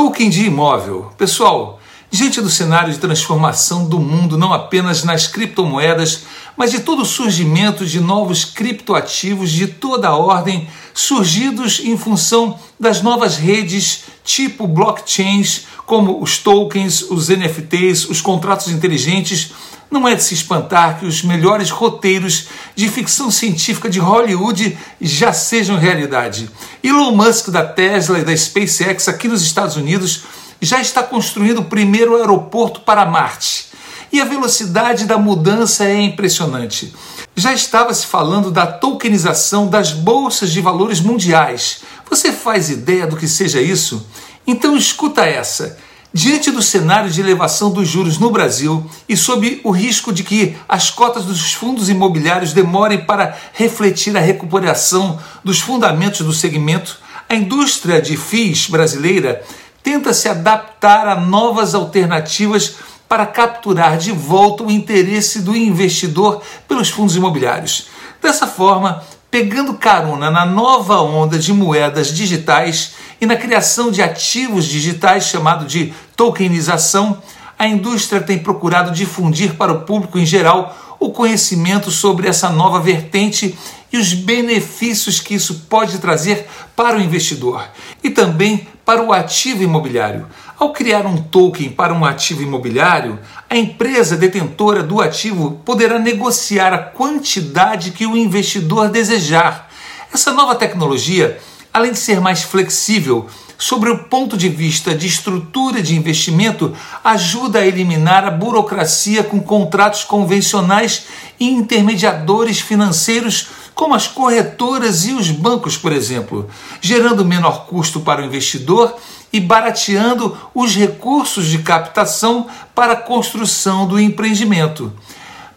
Token de imóvel. Pessoal, diante do cenário de transformação do mundo, não apenas nas criptomoedas, mas de todo o surgimento de novos criptoativos de toda a ordem, surgidos em função das novas redes tipo blockchains, como os tokens, os NFTs, os contratos inteligentes, não é de se espantar que os melhores roteiros de ficção científica de Hollywood já sejam realidade. Elon Musk da Tesla e da SpaceX aqui nos Estados Unidos já está construindo o primeiro aeroporto para Marte. E a velocidade da mudança é impressionante. Já estava se falando da tokenização das bolsas de valores mundiais. Você faz ideia do que seja isso? Então escuta essa. Diante do cenário de elevação dos juros no Brasil e sob o risco de que as cotas dos fundos imobiliários demorem para refletir a recuperação dos fundamentos do segmento, a indústria de FIIs brasileira tenta se adaptar a novas alternativas para capturar de volta o interesse do investidor pelos fundos imobiliários. Dessa forma, pegando carona na nova onda de moedas digitais e na criação de ativos digitais chamado de tokenização, a indústria tem procurado difundir para o público em geral o conhecimento sobre essa nova vertente e os benefícios que isso pode trazer para o investidor e também para o ativo imobiliário. Ao criar um token para um ativo imobiliário, a empresa detentora do ativo poderá negociar a quantidade que o investidor desejar. Essa nova tecnologia além de ser mais flexível sobre o ponto de vista de estrutura de investimento, ajuda a eliminar a burocracia com contratos convencionais e intermediadores financeiros como as corretoras e os bancos, por exemplo, gerando menor custo para o investidor e barateando os recursos de captação para a construção do empreendimento.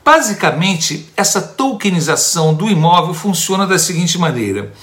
Basicamente, essa tokenização do imóvel funciona da seguinte maneira: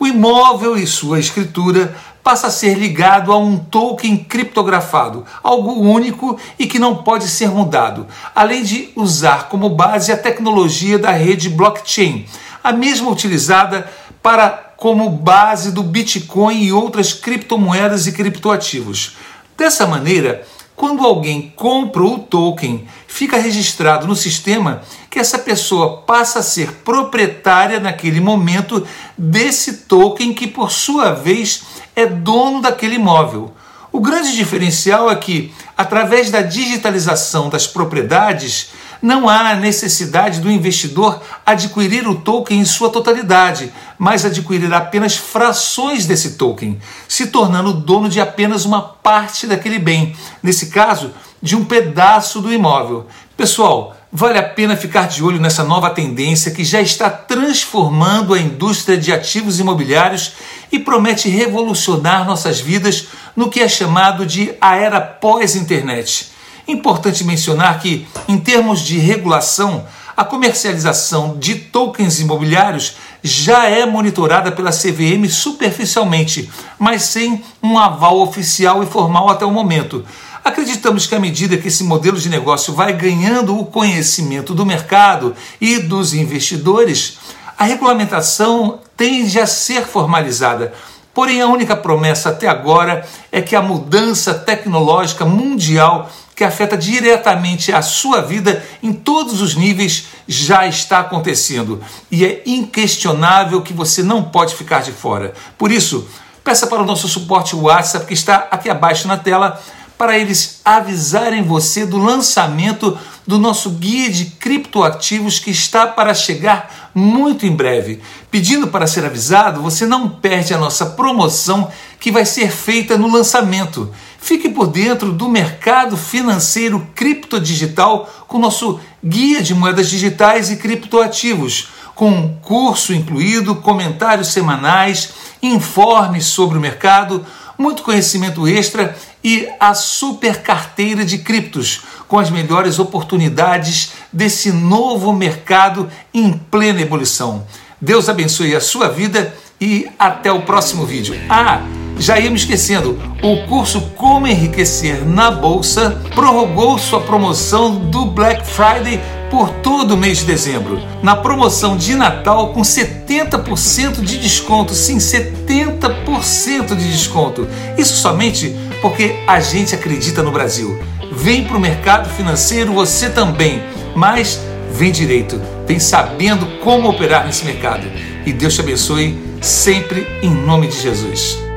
o imóvel e sua escritura passa a ser ligado a um token criptografado, algo único e que não pode ser mudado, além de usar como base a tecnologia da rede blockchain, a mesma utilizada para como base do Bitcoin e outras criptomoedas e criptoativos. Dessa maneira, quando alguém compra o token, fica registrado no sistema que essa pessoa passa a ser proprietária naquele momento desse token que, por sua vez, é dono daquele imóvel. O grande diferencial é que, através da digitalização das propriedades, não há necessidade do investidor adquirir o token em sua totalidade, mas adquirir apenas frações desse token, se tornando dono de apenas uma parte daquele bem, nesse caso, de um pedaço do imóvel. Pessoal, vale a pena ficar de olho nessa nova tendência que já está transformando a indústria de ativos imobiliários e promete revolucionar nossas vidas no que é chamado de a era pós-internet. Importante mencionar que, em termos de regulação, a comercialização de tokens imobiliários já é monitorada pela CVM superficialmente, mas sem um aval oficial e formal até o momento. Acreditamos que à medida que esse modelo de negócio vai ganhando o conhecimento do mercado e dos investidores, a regulamentação tende a ser formalizada. Porém, a única promessa até agora é que a mudança tecnológica mundial que afeta diretamente a sua vida em todos os níveis já está acontecendo e é inquestionável que você não pode ficar de fora. Por isso, peça para o nosso suporte WhatsApp que está aqui abaixo na tela para eles avisarem você do lançamento do nosso guia de criptoativos que está para chegar muito em breve. Pedindo para ser avisado, você não perde a nossa promoção que vai ser feita no lançamento. Fique por dentro do mercado financeiro criptodigital com nosso guia de moedas digitais e criptoativos, com curso incluído, comentários semanais, informes sobre o mercado, muito conhecimento extra e a super carteira de criptos com as melhores oportunidades desse novo mercado em plena ebulição. Deus abençoe a sua vida e até o próximo vídeo. Ah, já ia me esquecendo, o curso Como Enriquecer na Bolsa prorrogou sua promoção do Black Friday por todo o mês de dezembro. Na promoção de Natal com 70% de desconto, sim, 70% de desconto. Isso somente porque a gente acredita no Brasil. Vem para o mercado financeiro você também, mas vem direito, vem sabendo como operar nesse mercado. E Deus te abençoe sempre em nome de Jesus.